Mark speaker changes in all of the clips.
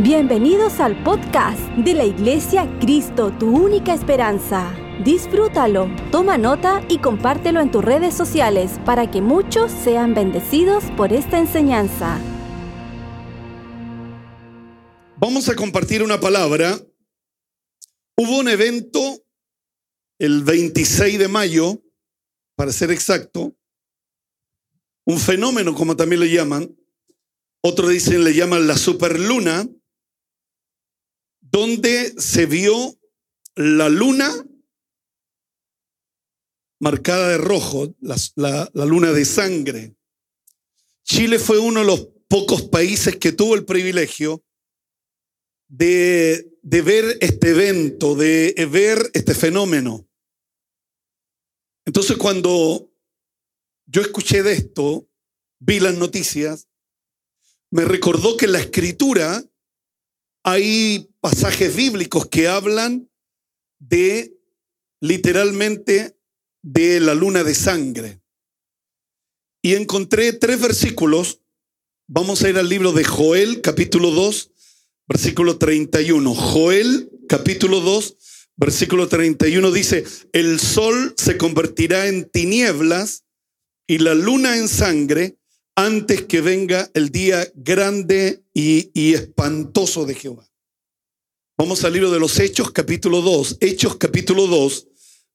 Speaker 1: Bienvenidos al podcast de la Iglesia Cristo, tu única esperanza. Disfrútalo, toma nota y compártelo en tus redes sociales para que muchos sean bendecidos por esta enseñanza.
Speaker 2: Vamos a compartir una palabra. Hubo un evento el 26 de mayo, para ser exacto, un fenómeno como también le llaman, otros dicen le llaman la superluna, donde se vio la luna marcada de rojo, la, luna de sangre. Chile fue uno de los pocos países que tuvo el privilegio de, de ver este evento, de ver este fenómeno. Entonces cuando yo escuché de esto, vi las noticias, me recordó que la escritura hay pasajes bíblicos que hablan de literalmente de la luna de sangre. Y encontré tres versículos. Vamos a ir al libro de Joel, capítulo 2, versículo 31. Joel, capítulo 2, versículo 31 dice, el sol se convertirá en tinieblas y la luna en sangre antes que venga el día grande y, espantoso de Jehová. Vamos al libro de los Hechos, capítulo 2. Hechos, capítulo 2,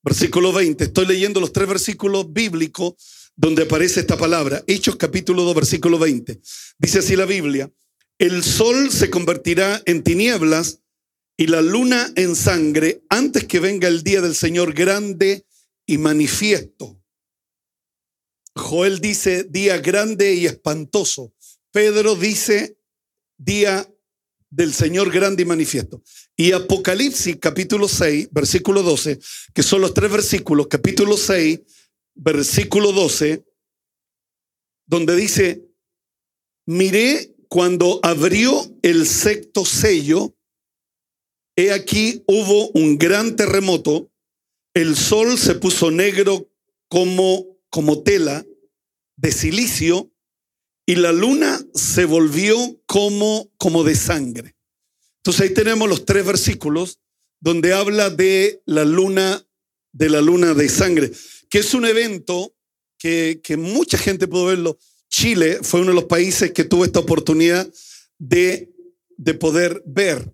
Speaker 2: versículo 20. Estoy leyendo los tres versículos bíblicos donde aparece esta palabra. Hechos, capítulo 2, versículo 20. Dice así la Biblia. El sol se convertirá en tinieblas y la luna en sangre antes que venga el día del Señor grande y manifiesto Joel dice día grande y espantoso. Pedro dice día del Señor grande y manifiesto. Y Apocalipsis capítulo 6, versículo 12, que son los tres versículos, capítulo 6, versículo 12, donde dice, miré cuando abrió el sexto sello, he aquí hubo un gran terremoto, el sol se puso negro como como tela de silicio y la luna se volvió como, como de sangre. Entonces ahí tenemos los tres versículos donde habla de la luna, de la luna de sangre, que es un evento que, que mucha gente pudo verlo. Chile fue uno de los países que tuvo esta oportunidad de, de poder ver.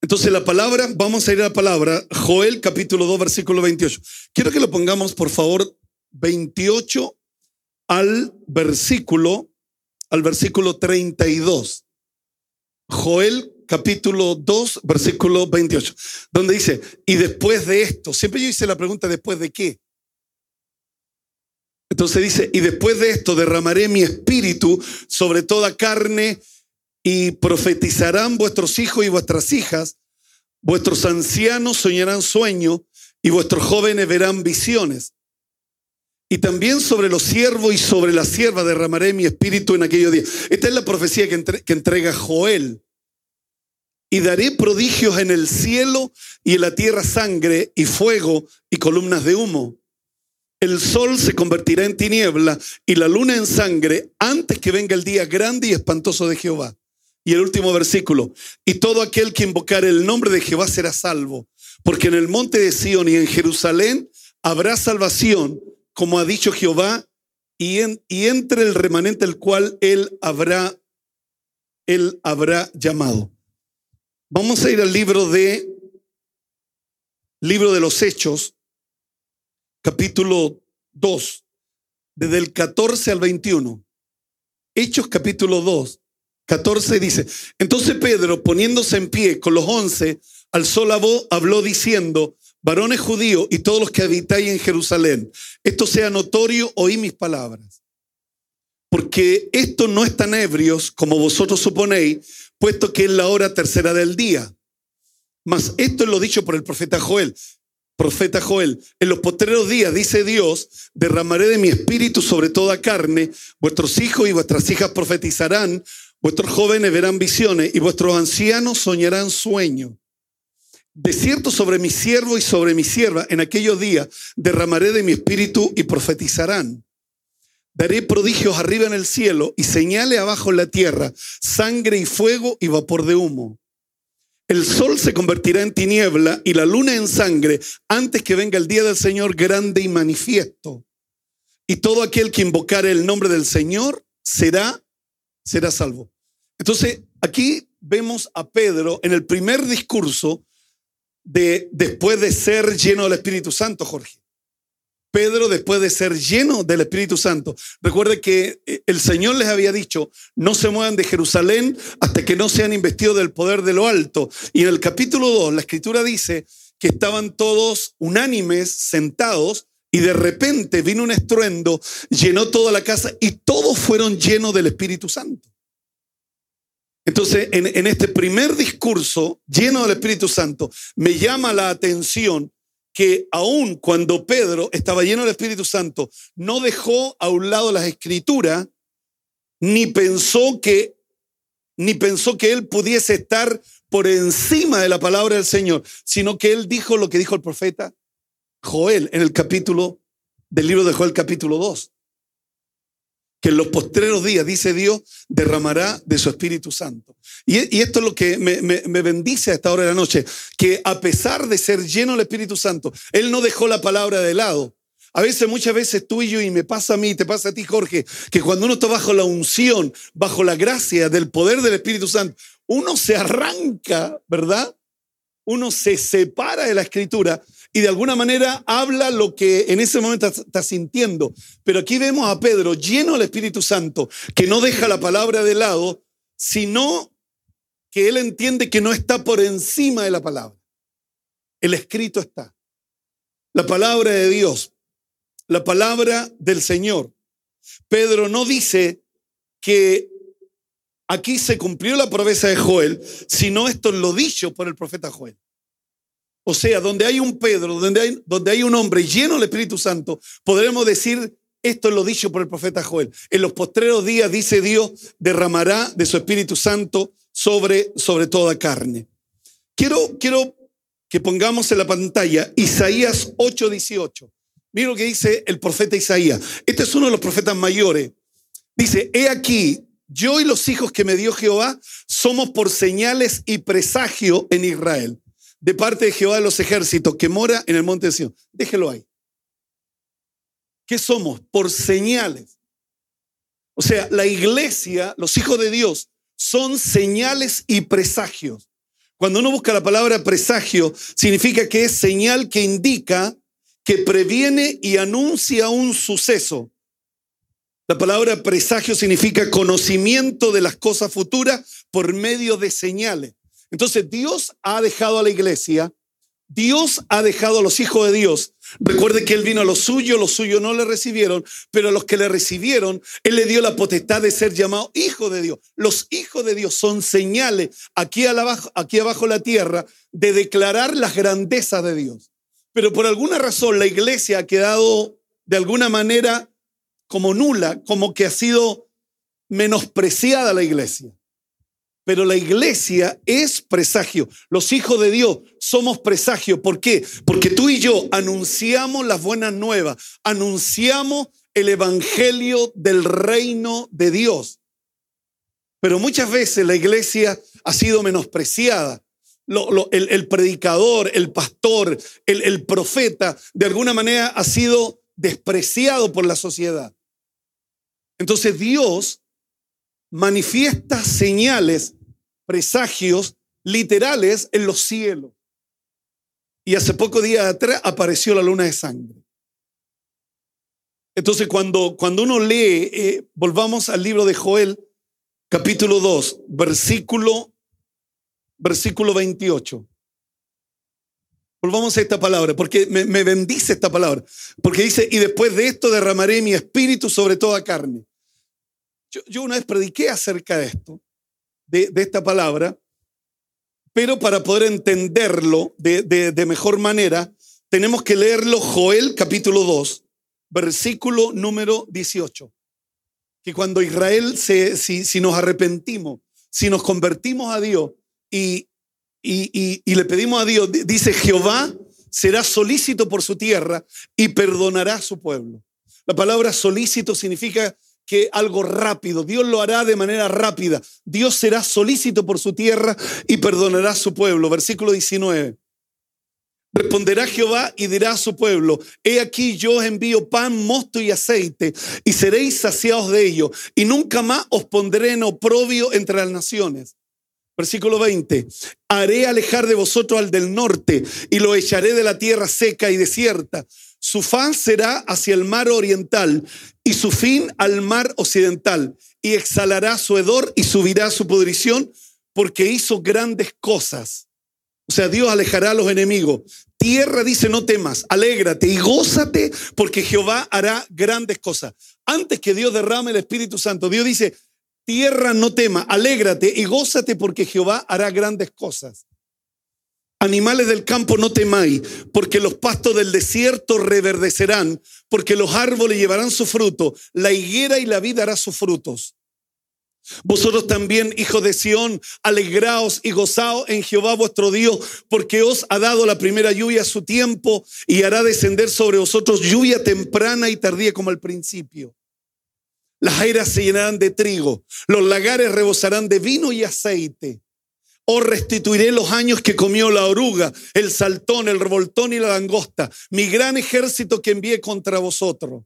Speaker 2: Entonces la palabra, vamos a ir a la palabra, Joel capítulo 2, versículo 28. Quiero que lo pongamos, por favor, 28 al versículo, al versículo 32. Joel capítulo 2, versículo 28, donde dice, y después de esto, siempre yo hice la pregunta, ¿después de qué? Entonces dice, y después de esto derramaré mi espíritu sobre toda carne y profetizarán vuestros hijos y vuestras hijas, vuestros ancianos soñarán sueños y vuestros jóvenes verán visiones. Y también sobre los siervos y sobre la sierva derramaré mi espíritu en aquellos días. Esta es la profecía que, entrega Joel. Y daré prodigios en el cielo y en la tierra sangre y fuego y columnas de humo. El sol se convertirá en tiniebla y la luna en sangre antes que venga el día grande y espantoso de Jehová. Y el último versículo, y todo aquel que invocar el nombre de Jehová será salvo, porque en el monte de Sión y en Jerusalén habrá salvación, como ha dicho Jehová, y, entre el remanente el cual él habrá, él habrá llamado. Vamos a ir al libro de, libro de los Hechos, capítulo 2, desde el 14 al 21. Hechos capítulo 2, 14 dice, entonces Pedro, poniéndose en pie con los once, alzó la voz, habló diciendo, varones judíos y todos los que habitáis en Jerusalén, esto sea notorio, oí mis palabras. Porque esto no es tan ebrios como vosotros suponéis, puesto que es la hora tercera del día. Mas esto es lo dicho por el profeta Joel. Profeta Joel, en los postreros días, dice Dios, derramaré de mi espíritu sobre toda carne, vuestros hijos y vuestras hijas profetizarán, Vuestros jóvenes verán visiones y vuestros ancianos soñarán sueños. De cierto sobre mi siervo y sobre mi sierva en aquellos días derramaré de mi espíritu y profetizarán. Daré prodigios arriba en el cielo y señales abajo en la tierra, sangre y fuego y vapor de humo. El sol se convertirá en tiniebla y la luna en sangre antes que venga el día del Señor grande y manifiesto. Y todo aquel que invocare el nombre del Señor será, será salvo. Entonces, aquí vemos a Pedro en el primer discurso de después de ser lleno del Espíritu Santo, Jorge. Pedro, después de ser lleno del Espíritu Santo, recuerde que eh, el Señor les había dicho, no se muevan de Jerusalén hasta que no sean investidos del poder de lo alto. Y en el capítulo 2, la escritura dice que estaban todos unánimes, sentados, y de repente vino un estruendo, llenó toda la casa y todos fueron llenos del Espíritu Santo. Entonces, en, este primer discurso lleno del Espíritu Santo, me llama la atención que aun cuando Pedro estaba lleno del Espíritu Santo, no dejó a un lado las escrituras, ni pensó que, ni pensó que él pudiese estar por encima de la palabra del Señor, sino que él dijo lo que dijo el profeta Joel en el capítulo del libro de Joel capítulo 2 que en los postreros días, dice Dios, derramará de su Espíritu Santo. Y, esto es lo que me, bendice a esta hora de la noche, que a pesar de ser lleno del Espíritu Santo, Él no dejó la palabra de lado. A veces, muchas veces tú y yo, y me pasa a mí, te pasa a ti, Jorge, que cuando uno está bajo la unción, bajo la gracia del poder del Espíritu Santo, uno se arranca, ¿verdad? Uno se separa de la escritura y de alguna manera habla lo que en ese momento está sintiendo. Pero aquí vemos a Pedro lleno del Espíritu Santo, que no deja la palabra de lado, sino que él entiende que no está por encima de la palabra. El escrito está. La palabra de Dios, la palabra del Señor. Pedro no dice que aquí se cumplió la promesa de Joel, sino esto es lo dicho por el profeta Joel. O sea, donde hay un Pedro, donde hay, donde hay un hombre lleno del Espíritu Santo, podremos decir, esto es lo dicho por el profeta Joel. En los postreros días, dice Dios, derramará de su Espíritu Santo sobre, sobre toda carne. Quiero, quiero que pongamos en la pantalla Isaías 8:18. Mira lo que dice el profeta Isaías. Este es uno de los profetas mayores. Dice, he aquí, yo y los hijos que me dio Jehová somos por señales y presagio en Israel de parte de Jehová de los ejércitos que mora en el monte de Sion. Déjelo ahí. ¿Qué somos? Por señales. O sea, la iglesia, los hijos de Dios, son señales y presagios. Cuando uno busca la palabra presagio, significa que es señal que indica, que previene y anuncia un suceso. La palabra presagio significa conocimiento de las cosas futuras por medio de señales. Entonces Dios ha dejado a la iglesia, Dios ha dejado a los hijos de Dios. Recuerde que Él vino a los suyos, los suyos no le recibieron, pero a los que le recibieron, Él le dio la potestad de ser llamado hijo de Dios. Los hijos de Dios son señales aquí, abajo, aquí abajo la tierra de declarar las grandezas de Dios. Pero por alguna razón la iglesia ha quedado de alguna manera como nula, como que ha sido menospreciada la iglesia. Pero la iglesia es presagio. Los hijos de Dios somos presagio. ¿Por qué? Porque tú y yo anunciamos las buenas nuevas, anunciamos el evangelio del reino de Dios. Pero muchas veces la iglesia ha sido menospreciada. el, predicador, el pastor, el, el profeta, de alguna manera ha sido despreciado por la sociedad. Entonces Dios manifiesta señales presagios literales en los cielos. Y hace poco días atrás apareció la luna de sangre. Entonces, cuando, cuando uno lee, eh, volvamos al libro de Joel, capítulo 2, versículo, versículo 28. Volvamos a esta palabra, porque me, bendice esta palabra. Porque dice, y después de esto derramaré mi espíritu sobre toda carne. Yo, yo una vez prediqué acerca de esto de, esta palabra, pero para poder entenderlo de, mejor manera, tenemos que leerlo Joel capítulo 2, versículo número 18. Que cuando Israel, se, si, si nos arrepentimos, si nos convertimos a Dios y, y, y, le pedimos a Dios, dice Jehová será solícito por su tierra y perdonará a su pueblo. La palabra solícito significa que algo rápido, Dios lo hará de manera rápida. Dios será solícito por su tierra y perdonará a su pueblo. Versículo 19. Responderá Jehová y dirá a su pueblo, he aquí yo os envío pan, mosto y aceite, y seréis saciados de ello, y nunca más os pondré en oprobio entre las naciones. Versículo 20, haré alejar de vosotros al del norte, y lo echaré de la tierra seca y desierta. Su faz será hacia el mar oriental, y su fin al mar occidental, y exhalará su hedor y subirá su pudrición, porque hizo grandes cosas. O sea, Dios alejará a los enemigos. Tierra dice, no temas, alégrate y gózate porque Jehová hará grandes cosas. Antes que Dios derrame el Espíritu Santo, Dios dice, tierra no tema, alégrate y gózate porque Jehová hará grandes cosas. Animales del campo no temáis, porque los pastos del desierto reverdecerán, porque los árboles llevarán su fruto, la higuera y la vida hará sus frutos. Vosotros también, hijos de Sión, alegraos y gozaos en Jehová vuestro Dios, porque os ha dado la primera lluvia a su tiempo y hará descender sobre vosotros lluvia temprana y tardía como al principio. Las airas se llenarán de trigo, los lagares rebosarán de vino y aceite. Os restituiré los años que comió la oruga, el saltón, el revoltón y la langosta, mi gran ejército que envié contra vosotros.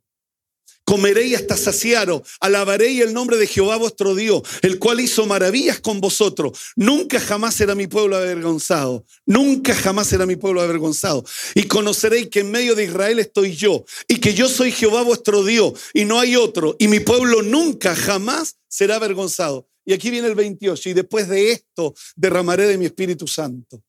Speaker 2: Comeréis hasta saciaros, alabaréis el nombre de Jehová vuestro Dios, el cual hizo maravillas con vosotros. Nunca jamás será mi pueblo avergonzado, nunca jamás será mi pueblo avergonzado. Y conoceréis que en medio de Israel estoy yo, y que yo soy Jehová vuestro Dios, y no hay otro, y mi pueblo nunca jamás será avergonzado. Y aquí viene el 28, y después de esto derramaré de mi Espíritu Santo.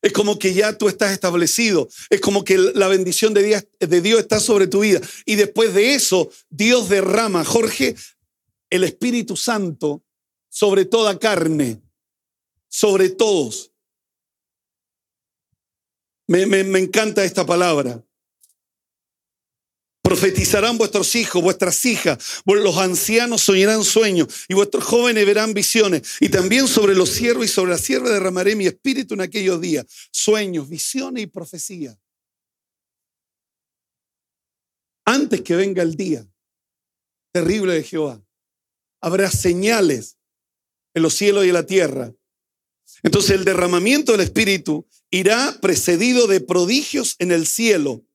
Speaker 2: Es como que ya tú estás establecido. Es como que la bendición de Dios, está sobre tu vida. Y después de eso, Dios derrama, Jorge, el Espíritu Santo sobre toda carne, sobre todos. Me encanta esta palabra. Profetizarán vuestros hijos, vuestras hijas, los ancianos soñarán sueños y vuestros jóvenes verán visiones. Y también sobre los siervos y sobre la sierva derramaré mi espíritu en aquellos días. Sueños, visiones y profecía. Antes que venga el día terrible de Jehová, habrá señales en los cielos y en la tierra. Entonces el derramamiento del espíritu irá precedido de prodigios en el cielo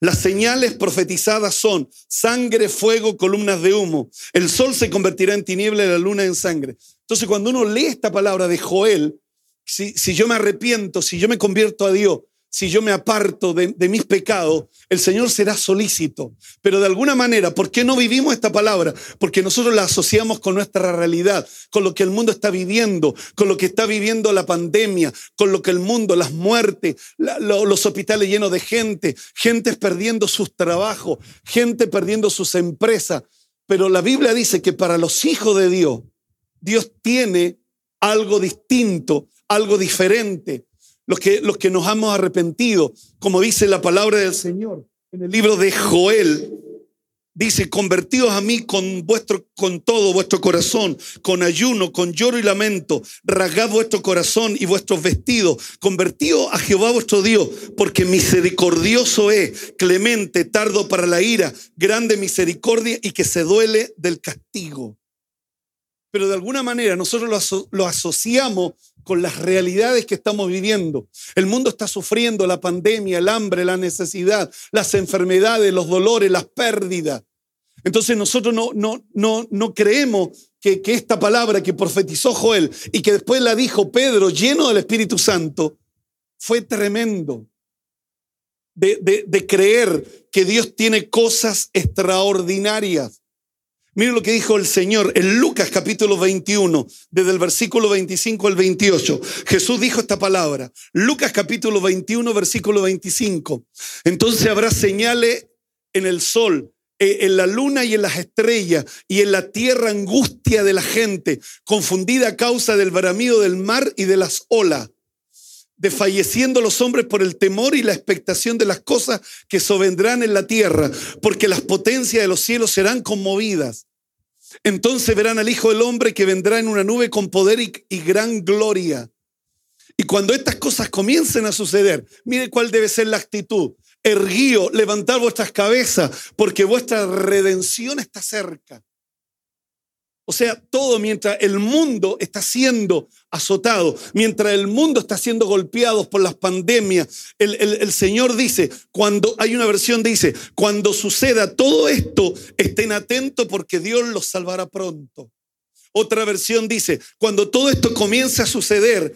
Speaker 2: las señales profetizadas son sangre, fuego, columnas de humo. El sol se convertirá en tiniebla y la luna en sangre. Entonces cuando uno lee esta palabra de Joel, si, si yo me arrepiento, si yo me convierto a Dios, si yo me aparto de, mis pecados, el Señor será solícito. Pero de alguna manera, ¿por qué no vivimos esta palabra? Porque nosotros la asociamos con nuestra realidad, con lo que el mundo está viviendo, con lo que está viviendo la pandemia, con lo que el mundo, las muertes, los hospitales llenos de gente, gente perdiendo sus trabajos, gente perdiendo sus empresas. Pero la Biblia dice que para los hijos de Dios, Dios tiene algo distinto, algo diferente los que, los que nos hemos arrepentido, como dice la palabra del Señor en el libro de Joel. Dice, convertidos a mí con, vuestro, con todo vuestro corazón, con ayuno, con lloro y lamento, rasgad vuestro corazón y vuestros vestidos, convertidos a Jehová vuestro Dios, porque misericordioso es, clemente, tardo para la ira, grande misericordia y que se duele del castigo. Pero de alguna manera nosotros lo, lo asociamos con las realidades que estamos viviendo. El mundo está sufriendo la pandemia, el hambre, la necesidad, las enfermedades, los dolores, las pérdidas. Entonces nosotros no, no, no, no creemos que, que esta palabra que profetizó Joel y que después la dijo Pedro lleno del Espíritu Santo fue tremendo. De, de, de, creer que Dios tiene cosas extraordinarias. Miren lo que dijo el Señor en Lucas capítulo 21, desde el versículo 25 al 28. Jesús dijo esta palabra. Lucas capítulo 21, versículo 25. Entonces habrá señales en el sol, eh, en la luna y en las estrellas, y en la tierra angustia de la gente, confundida a causa del bramido del mar y de las olas desfalleciendo los hombres por el temor y la expectación de las cosas que sobendrán en la tierra, porque las potencias de los cielos serán conmovidas. Entonces verán al Hijo del Hombre que vendrá en una nube con poder y, gran gloria. Y cuando estas cosas comiencen a suceder, mire cuál debe ser la actitud. Erguío, levantad vuestras cabezas, porque vuestra redención está cerca. O sea, todo mientras el mundo está siendo azotado, mientras el mundo está siendo golpeado por las pandemias, el, el, Señor dice, cuando hay una versión dice, cuando suceda todo esto, estén atentos porque Dios los salvará pronto. Otra versión dice, cuando todo esto comience a suceder,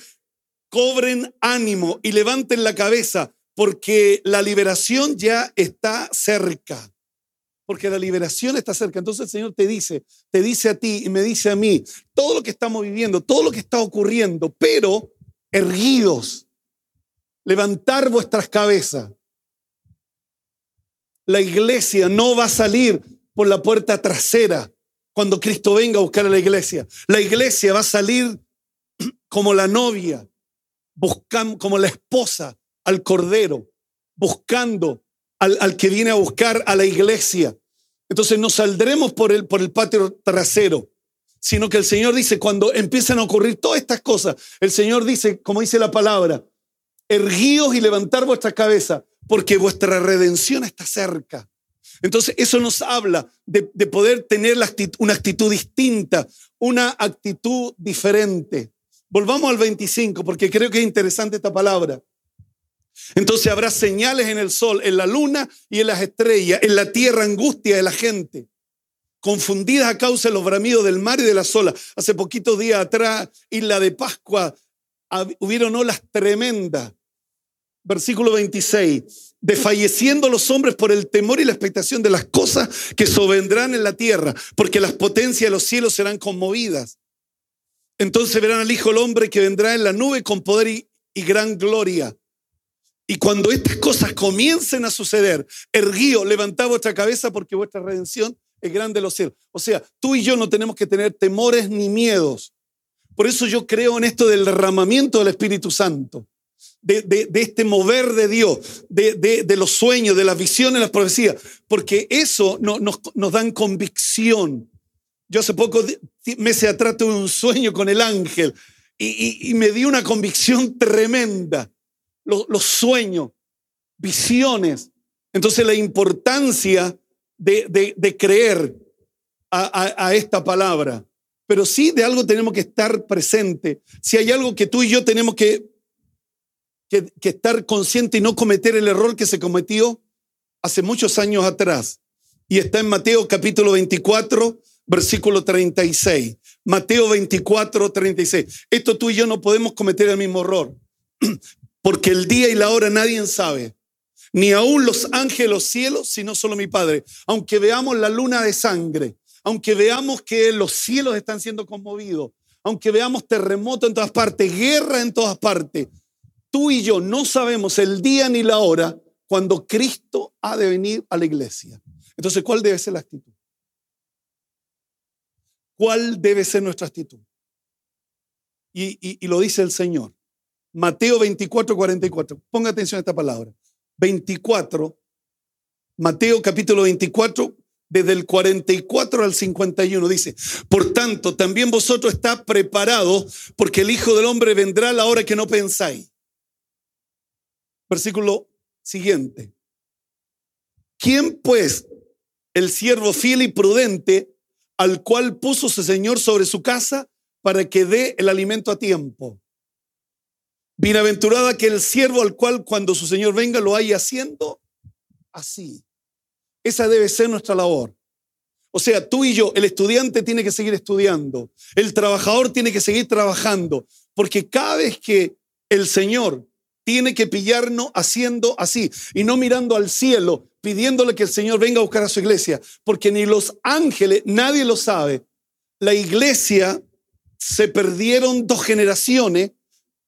Speaker 2: cobren ánimo y levanten la cabeza porque la liberación ya está cerca porque la liberación está cerca. Entonces el Señor te dice, te dice a ti y me dice a mí, todo lo que estamos viviendo, todo lo que está ocurriendo, pero erguidos, levantar vuestras cabezas. La iglesia no va a salir por la puerta trasera cuando Cristo venga a buscar a la iglesia. La iglesia va a salir como la novia, buscando, como la esposa al cordero, buscando al, que viene a buscar a la iglesia. Entonces no saldremos por el, por el patio trasero, sino que el Señor dice, cuando empiezan a ocurrir todas estas cosas, el Señor dice, como dice la palabra, erguíos y levantar vuestra cabeza, porque vuestra redención está cerca. Entonces eso nos habla de, poder tener una actitud distinta, una actitud diferente. Volvamos al 25, porque creo que es interesante esta palabra. Entonces habrá señales en el sol, en la luna y en las estrellas, en la tierra angustia de la gente, confundidas a causa de los bramidos del mar y de las olas. Hace poquitos días atrás, isla de Pascua, hubieron olas tremendas. Versículo 26. Desfalleciendo los hombres por el temor y la expectación de las cosas que sobrevendrán en la tierra, porque las potencias de los cielos serán conmovidas. Entonces verán al Hijo del Hombre que vendrá en la nube con poder y gran gloria. Y cuando estas cosas comiencen a suceder, erguío, levantad vuestra cabeza porque vuestra redención es grande de los cielos. O sea, tú y yo no tenemos que tener temores ni miedos. Por eso yo creo en esto del derramamiento del Espíritu Santo, de, este mover de Dios, de, los sueños, de las visiones, las profecías, porque eso nos, nos dan convicción. Yo hace pocos meses atrás tuve un sueño con el ángel y, y me dio una convicción tremenda los, sueños, visiones. Entonces la importancia de, creer a, esta palabra. Pero sí de algo tenemos que estar presente. Si hay algo que tú y yo tenemos que, que, que estar consciente y no cometer el error que se cometió hace muchos años atrás. Y está en Mateo capítulo 24, versículo 36. Mateo 24, 36. Esto tú y yo no podemos cometer el mismo error porque el día y la hora nadie sabe, ni aún los ángeles los cielos, sino solo mi Padre. Aunque veamos la luna de sangre, aunque veamos que los cielos están siendo conmovidos, aunque veamos terremoto en todas partes, guerra en todas partes, tú y yo no sabemos el día ni la hora cuando Cristo ha de venir a la iglesia. Entonces, ¿cuál debe ser la actitud? ¿Cuál debe ser nuestra actitud? Y lo dice el Señor. Mateo 24, 44. Ponga atención a esta palabra. 24, Mateo capítulo 24, desde el 44 al 51 dice, por tanto, también vosotros está preparados porque el Hijo del Hombre vendrá a la hora que no pensáis. Versículo siguiente. ¿Quién pues, el siervo fiel y prudente, al cual puso su Señor sobre su casa para que dé el alimento a tiempo? Bienaventurada que el siervo al cual cuando su Señor venga lo haya haciendo así. Esa debe ser nuestra labor. O sea, tú y yo, el estudiante tiene que seguir estudiando, el trabajador tiene que seguir trabajando, porque cada vez que el Señor tiene que pillarnos haciendo así y no mirando al cielo, pidiéndole que el Señor venga a buscar a su iglesia, porque ni los ángeles, nadie lo sabe. La iglesia se perdieron dos generaciones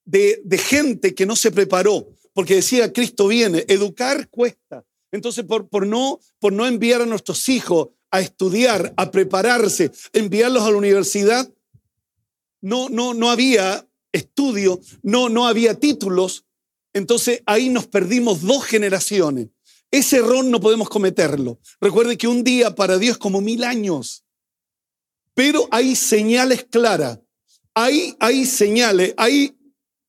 Speaker 2: de, gente que no se preparó, porque decía, Cristo viene, educar cuesta. Entonces, por, por, no, por no enviar a nuestros hijos a estudiar, a prepararse, enviarlos a la universidad, no, no, no había estudio, no, no había títulos. Entonces ahí nos perdimos dos generaciones. Ese error no podemos cometerlo. Recuerde que un día para Dios como mil años. Pero hay señales claras. Hay, hay señales, hay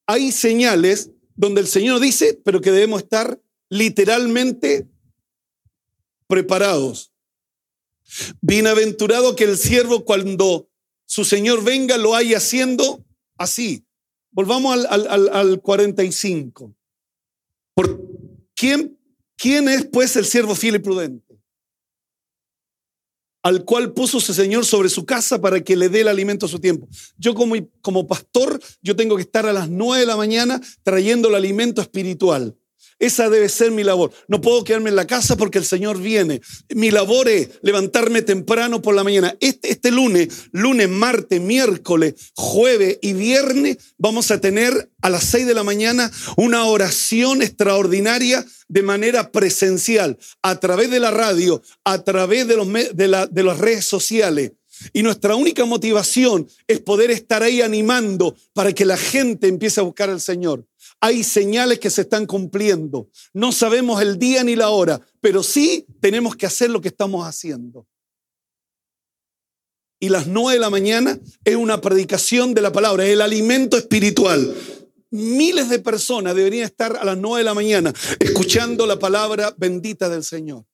Speaker 2: hay señales donde el Señor dice, pero que debemos estar literalmente preparados. Bienaventurado que el siervo cuando su Señor venga lo haya haciendo así. Volvamos al, al, 45. ¿Por quién, quién es pues el siervo fiel y prudente? Al cual puso su Señor sobre su casa para que le dé el alimento a su tiempo. Yo como, como pastor, yo tengo que estar a las nueve de la mañana trayendo el alimento espiritual. Esa debe ser mi labor. No puedo quedarme en la casa porque el Señor viene. Mi labor es levantarme temprano por la mañana. Este, este lunes, lunes, martes, miércoles, jueves y viernes, vamos a tener a las seis de la mañana una oración extraordinaria de manera presencial, a través de la radio, a través de, los, de, de las redes sociales. Y nuestra única motivación es poder estar ahí animando para que la gente empiece a buscar al Señor. Hay señales que se están cumpliendo. No sabemos el día ni la hora, pero sí tenemos que hacer lo que estamos haciendo. Y las nueve de la mañana es una predicación de la palabra, es el alimento espiritual. Miles de personas deberían estar a las nueve de la mañana escuchando la palabra bendita del Señor.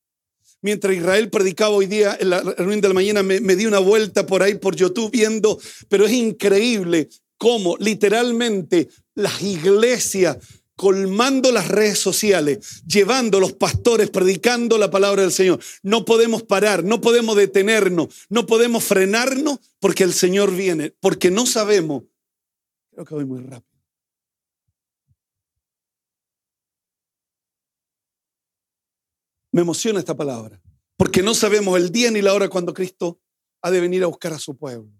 Speaker 2: Mientras Israel predicaba hoy día en la reunión de la mañana, me, me di una vuelta por ahí por YouTube viendo, pero es increíble cómo literalmente las iglesias colmando las redes sociales, llevando los pastores, predicando la palabra del Señor. No podemos parar, no podemos detenernos, no podemos frenarnos porque el Señor viene, porque no sabemos. Creo que voy muy rápido. Me emociona esta palabra, porque no sabemos el día ni la hora cuando Cristo ha de venir a buscar a su pueblo.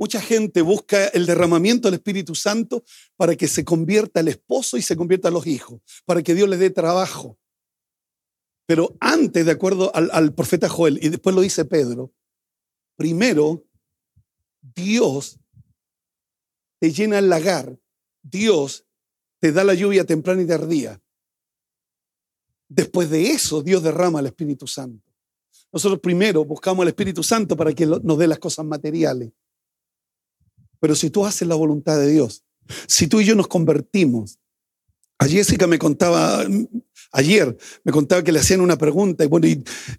Speaker 2: Mucha gente busca el derramamiento del Espíritu Santo para que se convierta el esposo y se convierta los hijos, para que Dios les dé trabajo. Pero antes, de acuerdo al, al profeta Joel, y después lo dice Pedro, primero Dios te llena el lagar, Dios te da la lluvia temprana y tardía. Después de eso, Dios derrama el Espíritu Santo. Nosotros primero buscamos el Espíritu Santo para que nos dé las cosas materiales. Pero si tú haces la voluntad de Dios, si tú y yo nos convertimos, a Jessica me contaba, ayer me contaba que le hacían una pregunta, y bueno,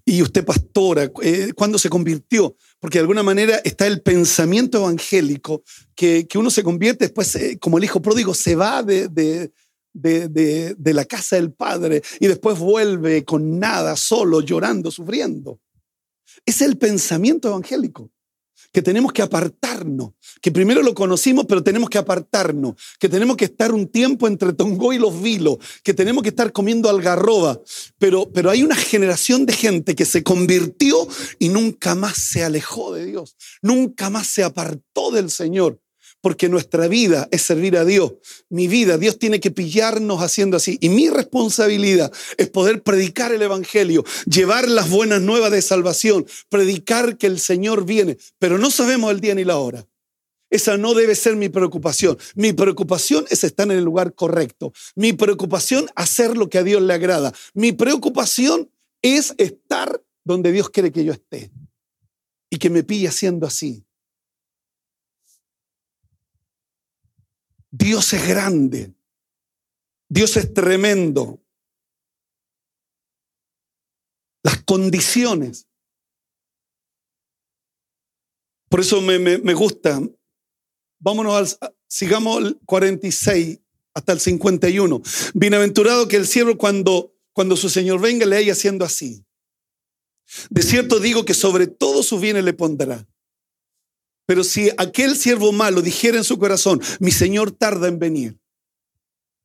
Speaker 2: y, usted pastora, eh, ¿cuándo se convirtió? Porque de alguna manera está el pensamiento evangélico, que, uno se convierte después, eh, como el hijo pródigo, se va de, de, de la casa del padre y después vuelve con nada, solo, llorando, sufriendo. Es el pensamiento evangélico que tenemos que apartarnos, que primero lo conocimos, pero tenemos que apartarnos, que tenemos que estar un tiempo entre Tongo y los Vilos, que tenemos que estar comiendo algarroba. Pero, pero hay una generación de gente que se convirtió y nunca más se alejó de Dios, nunca más se apartó del Señor porque nuestra vida es servir a Dios. Mi vida, Dios tiene que pillarnos haciendo así. Y mi responsabilidad es poder predicar el Evangelio, llevar las buenas nuevas de salvación, predicar que el Señor viene, pero no sabemos el día ni la hora. Esa no debe ser mi preocupación. Mi preocupación es estar en el lugar correcto. Mi preocupación hacer lo que a Dios le agrada. Mi preocupación es estar donde Dios quiere que yo esté. Y que me pille haciendo así. Dios es grande. Dios es tremendo. Las condiciones. Por eso me, me, gusta. Vámonos al, sigamos el 46 hasta el 51. Bienaventurado que el cielo cuando, cuando su Señor venga le haya haciendo así. De cierto digo que sobre todos sus bienes le pondrá. Pero si aquel siervo malo dijera en su corazón, mi Señor tarda en venir.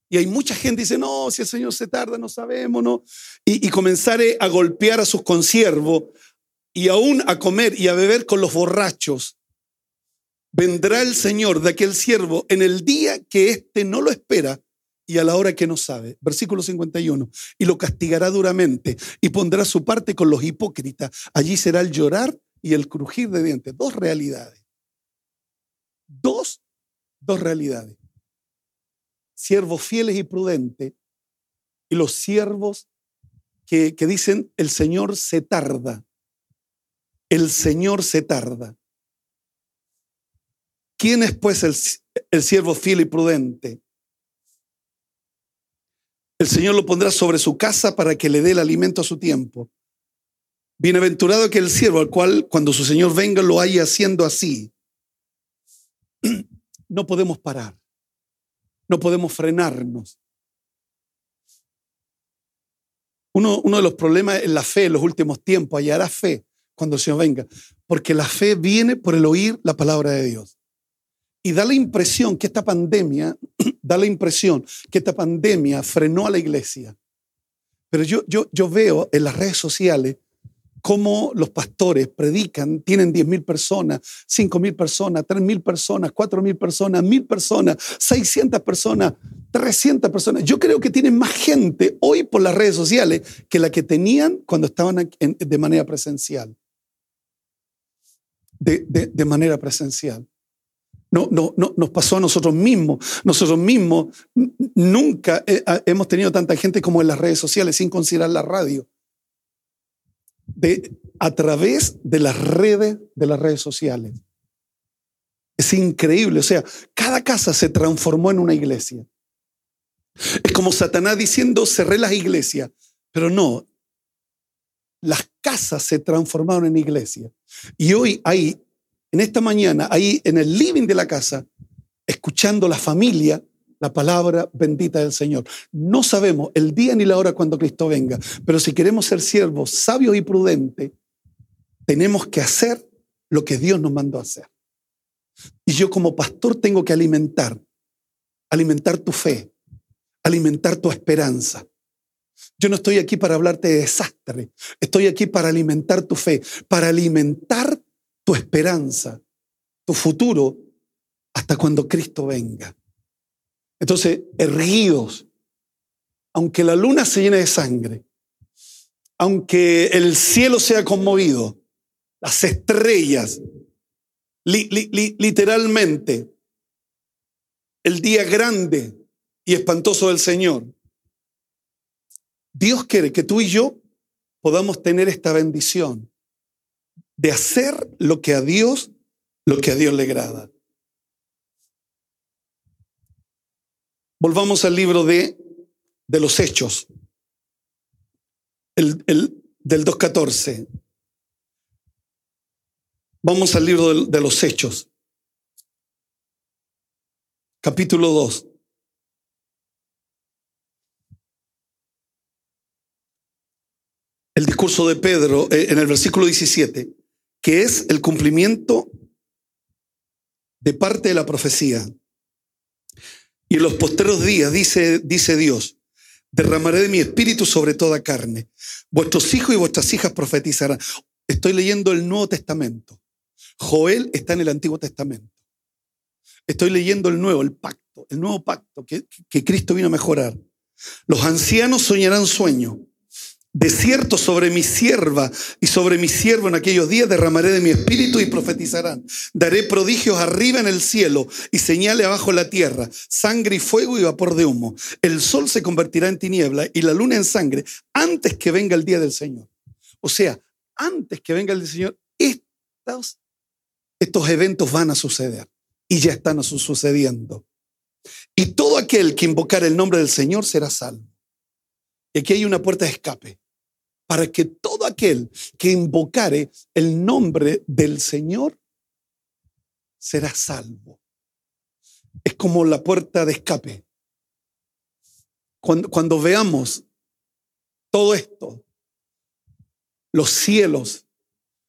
Speaker 2: Y hay mucha gente que dice, no, si el Señor se tarda, no sabemos, ¿no? Y, y comenzare a golpear a sus consiervos y aún a comer y a beber con los borrachos. Vendrá el Señor de aquel siervo en el día que éste no lo espera y a la hora que no sabe. Versículo 51. Y lo castigará duramente y pondrá su parte con los hipócritas. Allí será el llorar y el crujir de dientes. Dos realidades dos, dos realidades. Siervos fieles y prudentes y los siervos que, que dicen el Señor se tarda. El Señor se tarda. ¿Quién es pues el, el siervo fiel y prudente? El Señor lo pondrá sobre su casa para que le dé el alimento a su tiempo. Bienaventurado que el siervo al cual cuando su Señor venga lo haya haciendo así. No podemos parar. No podemos frenarnos. Uno, de los problemas es la fe en los últimos tiempos. Hallará fe cuando el Señor venga. Porque la fe viene por el oír la palabra de Dios. Y da la impresión que esta pandemia, da la impresión que esta pandemia frenó a la iglesia. Pero yo, yo, yo veo en las redes sociales cómo los pastores predican, tienen 10 mil personas, 5 mil personas, 3 mil personas, 4 mil personas, mil personas, 600 personas, 300 personas. Yo creo que tienen más gente hoy por las redes sociales que la que tenían cuando estaban de manera presencial. De, de manera presencial. No, no, no, nos pasó a nosotros mismos. Nosotros mismos nunca hemos tenido tanta gente como en las redes sociales, sin considerar la radio. De, a través de las redes, de las redes sociales. Es increíble. O sea, cada casa se transformó en una iglesia. Es como Satanás diciendo, cerré las iglesias. Pero no, las casas se transformaron en iglesia. Y hoy hay en esta mañana, ahí en el living de la casa, escuchando la familia, la palabra bendita del Señor. No sabemos el día ni la hora cuando Cristo venga, pero si queremos ser siervos sabios y prudentes, tenemos que hacer lo que Dios nos mandó a hacer. Y yo como pastor tengo que alimentar, alimentar tu fe, alimentar tu esperanza. Yo no estoy aquí para hablarte de desastre, estoy aquí para alimentar tu fe, para alimentar tu esperanza, tu futuro, hasta cuando Cristo venga. Entonces, erguidos, aunque la luna se llene de sangre, aunque el cielo sea conmovido, las estrellas, literalmente, el día grande y espantoso del Señor, Dios quiere que tú y yo podamos tener esta bendición de hacer lo que a Dios, lo que a Dios le agrada. Volvamos al libro de, de los Hechos, el, del 2.14. Vamos al libro de, de los Hechos, capítulo 2. El discurso de Pedro eh, en el versículo 17 que es el cumplimiento de parte de la profecía. Y en los posteros días, dice, dice Dios, derramaré de mi espíritu sobre toda carne. Vuestros hijos y vuestras hijas profetizarán. Estoy leyendo el Nuevo Testamento. Joel está en el Antiguo Testamento. Estoy leyendo el nuevo, el pacto, el nuevo pacto que, que Cristo vino a mejorar. Los ancianos soñarán sueños de cierto sobre mi sierva y sobre mi siervo en aquellos días derramaré de mi espíritu y profetizarán. Daré prodigios arriba en el cielo y señales abajo en la tierra, sangre y fuego y vapor de humo. El sol se convertirá en tiniebla y la luna en sangre antes que venga el día del Señor. O sea, antes que venga el día del Señor, estos, estos eventos van a suceder y ya están sucediendo. Y todo aquel que invocar el nombre del Señor será salvo. Y aquí hay una puerta de escape para que todo aquel que invocare el nombre del Señor será salvo. Es como la puerta de escape. Cuando, cuando veamos todo esto, los cielos,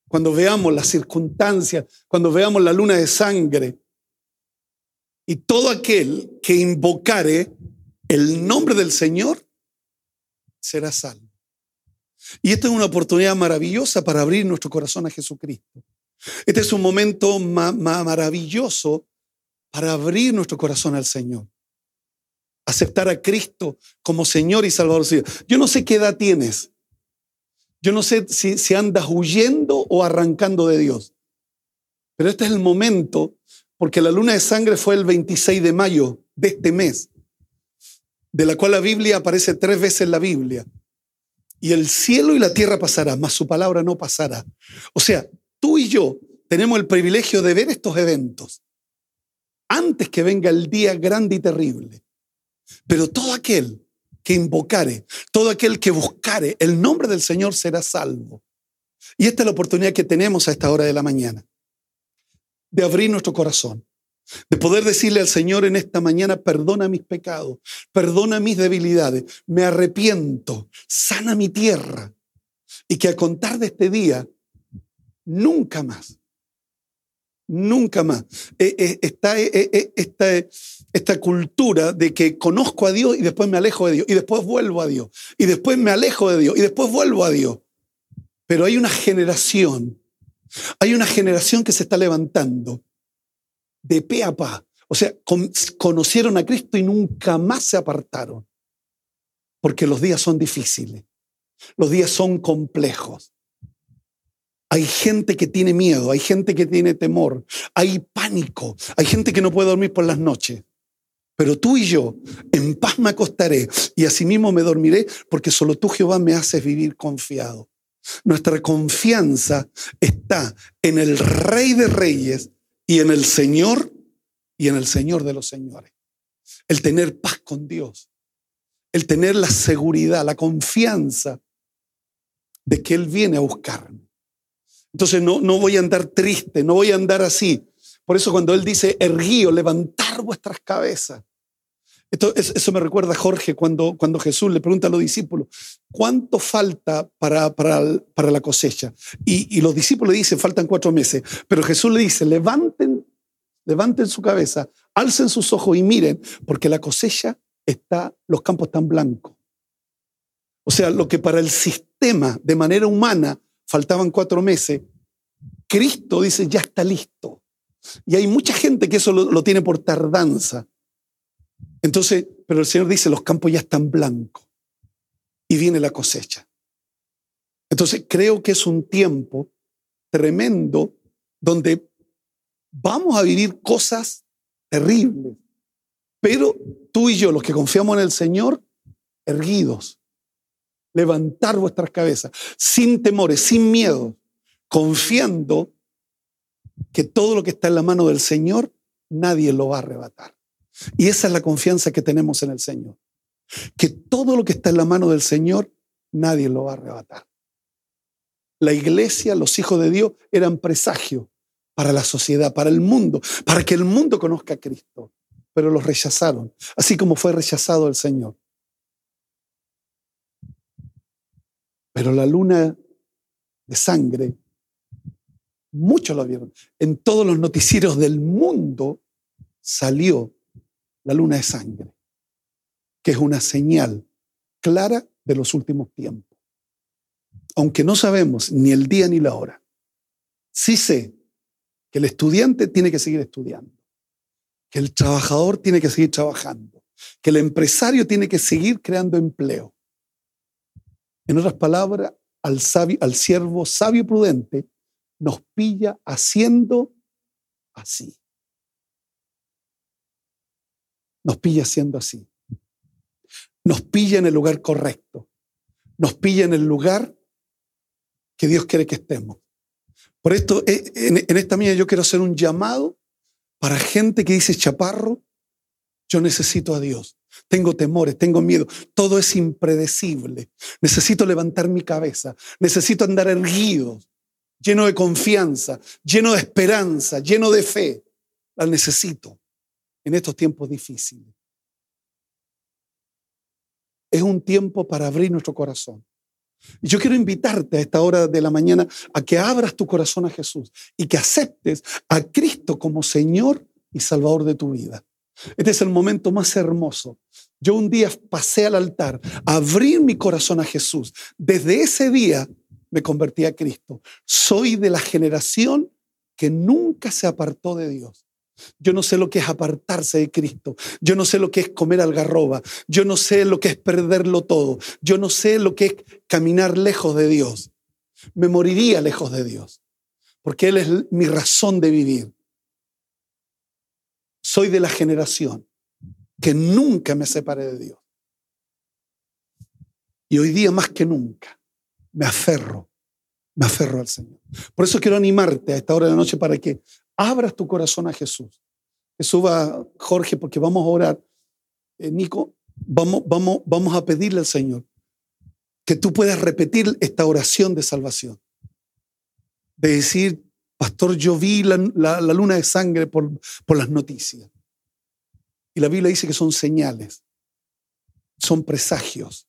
Speaker 2: cuando veamos las circunstancias, cuando veamos la luna de sangre, y todo aquel que invocare el nombre del Señor será salvo. Y esta es una oportunidad maravillosa para abrir nuestro corazón a Jesucristo. Este es un momento maravilloso para abrir nuestro corazón al Señor. Aceptar a Cristo como Señor y Salvador. Yo no sé qué edad tienes. Yo no sé si, si andas huyendo o arrancando de Dios. Pero este es el momento, porque la luna de sangre fue el 26 de mayo de este mes, de la cual la Biblia aparece tres veces en la Biblia y el cielo y la tierra pasará, mas su palabra no pasará. O sea, tú y yo tenemos el privilegio de ver estos eventos antes que venga el día grande y terrible. Pero todo aquel que invocare, todo aquel que buscare el nombre del Señor será salvo. Y esta es la oportunidad que tenemos a esta hora de la mañana, de abrir nuestro corazón, de poder decirle al Señor en esta mañana, perdona mis pecados, perdona mis debilidades, me arrepiento, sana mi tierra. Y que a contar de este día, nunca más, nunca más, eh, eh, está eh, esta, esta cultura de que conozco a Dios y después me alejo de Dios, y después vuelvo a Dios, y después me alejo de Dios, y después vuelvo a Dios. Pero hay una generación, hay una generación que se está levantando de pe a pa. O sea, conocieron a Cristo y nunca más se apartaron. Porque los días son difíciles. Los días son complejos. Hay gente que tiene miedo, hay gente que tiene temor, hay pánico, hay gente que no puede dormir por las noches. Pero tú y yo en paz me acostaré y asimismo me dormiré porque solo tú Jehová me haces vivir confiado. Nuestra confianza está en el Rey de Reyes y en el Señor y en el Señor de los Señores. El tener paz con Dios, el tener la seguridad, la confianza de que Él viene a buscarme. Entonces no, no voy a andar triste, no voy a andar así. Por eso cuando Él dice, erguío, levantar vuestras cabezas. Esto, eso me recuerda a Jorge cuando, cuando Jesús le pregunta a los discípulos, ¿cuánto falta para, para, para la cosecha? Y, y, los discípulos le dicen, faltan cuatro meses. Pero Jesús le dice, levanten, levanten su cabeza, alcen sus ojos y miren, porque la cosecha está, los campos están blancos. O sea, lo que para el sistema de manera humana faltaban cuatro meses, Cristo dice, ya está listo. Y hay mucha gente que eso lo, lo tiene por tardanza. Entonces, pero el Señor dice, los campos ya están blancos y viene la cosecha. Entonces, creo que es un tiempo tremendo donde vamos a vivir cosas terribles, pero tú y yo, los que confiamos en el Señor, erguidos, levantar vuestras cabezas, sin temores, sin miedo, confiando que todo lo que está en la mano del Señor, nadie lo va a arrebatar. Y esa es la confianza que tenemos en el Señor. Que todo lo que está en la mano del Señor, nadie lo va a arrebatar. La iglesia, los hijos de Dios, eran presagio para la sociedad, para el mundo, para que el mundo conozca a Cristo. Pero los rechazaron, así como fue rechazado el Señor. Pero la luna de sangre, muchos lo vieron. En todos los noticieros del mundo salió la luna de sangre, que es una señal clara de los últimos tiempos. Aunque no sabemos ni el día ni la hora, sí sé que el estudiante tiene que seguir estudiando, que el trabajador tiene que seguir trabajando, que el empresario tiene que seguir creando empleo. En otras palabras, al, al siervo sabio y prudente nos pilla haciendo así. Nos pilla siendo así. Nos pilla en el lugar correcto. Nos pilla en el lugar que Dios quiere que estemos. Por esto, eh, en, esta mía yo quiero hacer un llamado para gente que dice, chaparro, yo necesito a Dios. Tengo temores, tengo miedo. Todo es impredecible. Necesito levantar mi cabeza. Necesito andar erguido, lleno de confianza, lleno de esperanza, lleno de fe. La necesito en estos tiempos difíciles. Es un tiempo para abrir nuestro corazón. Y yo quiero invitarte a esta hora de la mañana a que abras tu corazón a Jesús y que aceptes a Cristo como Señor y Salvador de tu vida. Este es el momento más hermoso. Yo un día pasé al altar, abrí mi corazón a Jesús. Desde ese día me convertí a Cristo. Soy de la generación que nunca se apartó de Dios. Yo no sé lo que es apartarse de Cristo. Yo no sé lo que es comer algarroba. Yo no sé lo que es perderlo todo. Yo no sé lo que es caminar lejos de Dios. Me moriría lejos de Dios, porque Él es mi razón de vivir. Soy de la generación que nunca me separé de Dios. Y hoy día más que nunca me aferro, me aferro al Señor. Por eso quiero animarte a esta hora de la noche para que abras tu corazón a Jesús. Que suba Jorge porque vamos a orar. Eh, Nico, vamos, vamos, vamos a pedirle al Señor que tú puedas repetir esta oración de salvación. De decir, pastor, yo vi la, la- la luna de sangre por, por las noticias. Y la Biblia dice que son señales, son presagios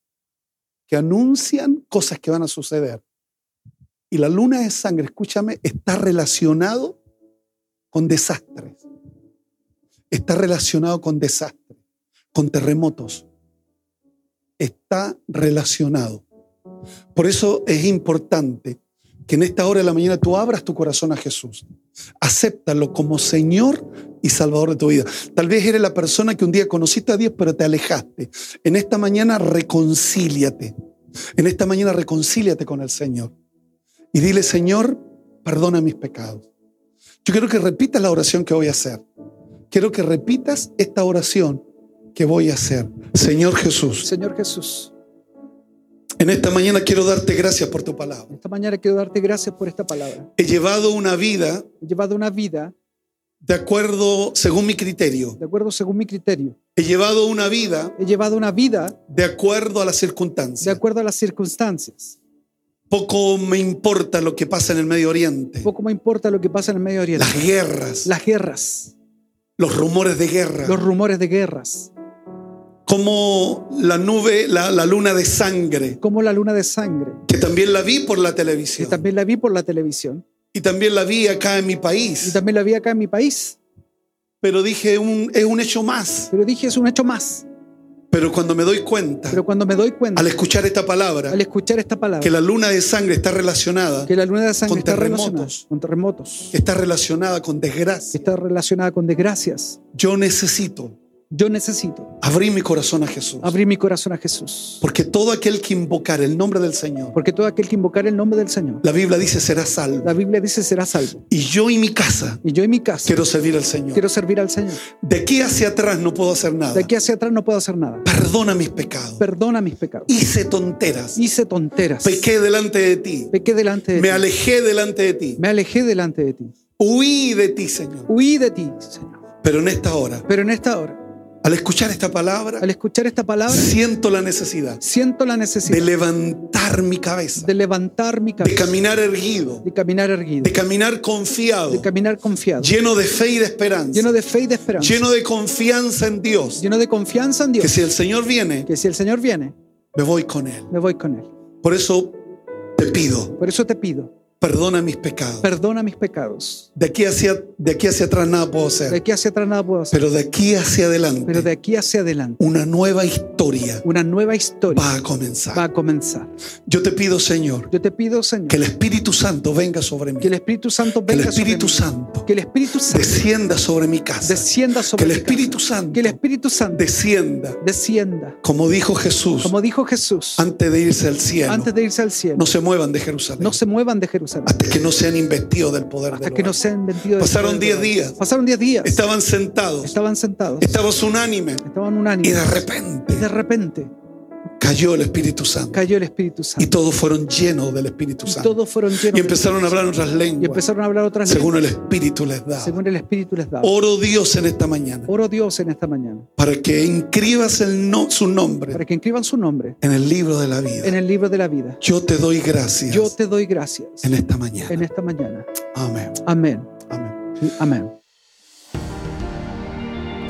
Speaker 2: que anuncian cosas que van a suceder. Y la luna de sangre, escúchame, está relacionado con desastres. Está relacionado con desastres, con terremotos. Está relacionado. Por eso es importante que en esta hora de la mañana tú abras tu corazón a Jesús. Acéptalo como Señor y Salvador de tu vida. Tal vez eres la persona que un día conociste a Dios, pero te alejaste. En esta mañana reconcíliate. En esta mañana reconcíliate con el Señor. Y dile, Señor, perdona mis pecados. Yo quiero que repitas la oración que voy a hacer. Quiero que repitas esta oración que voy a hacer. Señor Jesús,
Speaker 3: Señor Jesús,
Speaker 2: en esta mañana quiero darte gracias por tu palabra.
Speaker 3: esta mañana quiero darte gracias por esta palabra.
Speaker 2: He llevado una vida
Speaker 3: He llevado una vida
Speaker 2: de acuerdo, según mi criterio.
Speaker 3: de acuerdo según mi criterio.
Speaker 2: He llevado una vida
Speaker 3: He llevado una vida
Speaker 2: de acuerdo a las
Speaker 3: de
Speaker 2: circunstancias.
Speaker 3: acuerdo a las circunstancias.
Speaker 2: Poco me importa lo que pasa en el Medio Oriente,
Speaker 3: Poco me importa lo que pasa en el Medio Oriente.
Speaker 2: las guerras,
Speaker 3: Las guerras,
Speaker 2: los rumores de guerra,
Speaker 3: los rumores de guerras,
Speaker 2: como la nube, la, la luna de sangre,
Speaker 3: como la luna de sangre,
Speaker 2: que también la vi por la
Speaker 3: que
Speaker 2: televisión
Speaker 3: también la vi por la televisión
Speaker 2: y también la vi acá en mi
Speaker 3: y
Speaker 2: país.
Speaker 3: también la vi acá en mi país.
Speaker 2: Pero dije, un- es un hecho más.
Speaker 3: Pero dije, es un hecho más.
Speaker 2: Pero cuando me doy cuenta,
Speaker 3: Pero cuando me doy cuenta,
Speaker 2: al escuchar esta palabra,
Speaker 3: al escuchar esta palabra,
Speaker 2: que la luna de sangre está relacionada,
Speaker 3: que la luna de sangre
Speaker 2: con
Speaker 3: está
Speaker 2: terremotos.
Speaker 3: con terremotos,
Speaker 2: está relacionada con desgracia.
Speaker 3: está relacionada con desgracias,
Speaker 2: Yo necesito
Speaker 3: yo necesito
Speaker 2: abrir mi corazón a Jesús.
Speaker 3: abrir mi corazón a Jesús.
Speaker 2: Porque todo aquel que invocar el nombre del Señor,
Speaker 3: Porque todo aquel que invocar el nombre del Señor,
Speaker 2: la Biblia dice será salvo.
Speaker 3: la Biblia dice será salvo.
Speaker 2: Y yo y mi casa
Speaker 3: Y yo en mi casa
Speaker 2: quiero servir al Señor.
Speaker 3: quiero servir al Señor.
Speaker 2: De aquí hacia atrás no puedo hacer nada.
Speaker 3: De aquí hacia atrás no puedo hacer nada.
Speaker 2: Perdona mis pecados.
Speaker 3: Perdona mis pecados.
Speaker 2: Hice tonteras.
Speaker 3: Hice tonteras.
Speaker 2: Pequé delante de ti.
Speaker 3: Pequé delante de
Speaker 2: Me
Speaker 3: ti.
Speaker 2: alejé delante de ti.
Speaker 3: Me alejé delante de ti.
Speaker 2: Huí de ti, Señor.
Speaker 3: Huí de ti, Señor.
Speaker 2: Pero en esta hora,
Speaker 3: Pero en esta hora,
Speaker 2: al escuchar esta palabra,
Speaker 3: al escuchar esta palabra,
Speaker 2: siento la necesidad
Speaker 3: siento la
Speaker 2: de
Speaker 3: necesidad
Speaker 2: levantar mi cabeza,
Speaker 3: de levantar mi
Speaker 2: de
Speaker 3: cabeza,
Speaker 2: caminar erguido,
Speaker 3: de caminar erguido,
Speaker 2: de caminar confiado,
Speaker 3: de caminar confiado,
Speaker 2: lleno de fe y de esperanza,
Speaker 3: lleno de fe y de esperanza,
Speaker 2: lleno de confianza en Dios.
Speaker 3: lleno de confianza en
Speaker 2: Que
Speaker 3: Dios.
Speaker 2: si el Señor viene,
Speaker 3: Que si el Señor viene,
Speaker 2: me voy con Él.
Speaker 3: me voy con Él.
Speaker 2: Por eso te pido,
Speaker 3: Por eso te pido,
Speaker 2: perdona mis pecados.
Speaker 3: perdona mis pecados.
Speaker 2: De aquí hacia, de aquí hacia atrás nada puedo
Speaker 3: De
Speaker 2: hacer,
Speaker 3: aquí hacia atrás nada puedo hacer.
Speaker 2: pero de aquí hacia adelante
Speaker 3: Pero de aquí hacia adelante,
Speaker 2: una nueva historia
Speaker 3: una nueva historia
Speaker 2: va a
Speaker 3: va
Speaker 2: comenzar.
Speaker 3: a comenzar.
Speaker 2: Yo te pido, Señor,
Speaker 3: Yo te pido, Señor,
Speaker 2: que el Espíritu Santo venga sobre mí,
Speaker 3: que el Espíritu Santo
Speaker 2: que el
Speaker 3: venga sobre
Speaker 2: Espíritu
Speaker 3: mí.
Speaker 2: Santo
Speaker 3: Que el Espíritu Santo
Speaker 2: descienda sobre mi casa,
Speaker 3: descienda
Speaker 2: que
Speaker 3: sobre
Speaker 2: el
Speaker 3: mi casa.
Speaker 2: Espíritu Santo
Speaker 3: Que el Espíritu Santo
Speaker 2: descienda,
Speaker 3: descienda.
Speaker 2: como dijo Jesús
Speaker 3: Como dijo Jesús,
Speaker 2: antes de irse al cielo.
Speaker 3: antes de irse al cielo,
Speaker 2: No se muevan de Jerusalén
Speaker 3: no se muevan de Jerusalén
Speaker 2: hasta que no sean investidos del poder
Speaker 3: hasta
Speaker 2: de
Speaker 3: que no sean vendidos.
Speaker 2: Pasaron 10 días.
Speaker 3: Pasaron 10 días.
Speaker 2: Estaban sentados,
Speaker 3: Estaban sentados.
Speaker 2: estabas unánime
Speaker 3: Estaban
Speaker 2: y
Speaker 3: unánimes.
Speaker 2: de
Speaker 3: Y
Speaker 2: repente
Speaker 3: de repente
Speaker 2: cayó el Espíritu Santo
Speaker 3: cayó el Espíritu
Speaker 2: y
Speaker 3: Santo.
Speaker 2: todos fueron llenos del Espíritu
Speaker 3: Y
Speaker 2: Santo
Speaker 3: todos fueron llenos
Speaker 2: y empezaron a hablar otras
Speaker 3: y
Speaker 2: lenguas
Speaker 3: empezaron a hablar otras
Speaker 2: según
Speaker 3: lenguas,
Speaker 2: el Espíritu les daba.
Speaker 3: según el Espíritu les daba.
Speaker 2: Oro Dios en esta mañana
Speaker 3: Oro Dios en esta mañana
Speaker 2: para que inscribas el no- su nombre
Speaker 3: para que inscriban su nombre
Speaker 2: en el libro de la vida.
Speaker 3: en el libro de la vida.
Speaker 2: Yo te doy gracias
Speaker 3: Yo te doy gracias
Speaker 2: en esta mañana.
Speaker 3: en esta mañana.
Speaker 2: Amén.
Speaker 3: Amén.
Speaker 2: Amén.
Speaker 3: y Amén.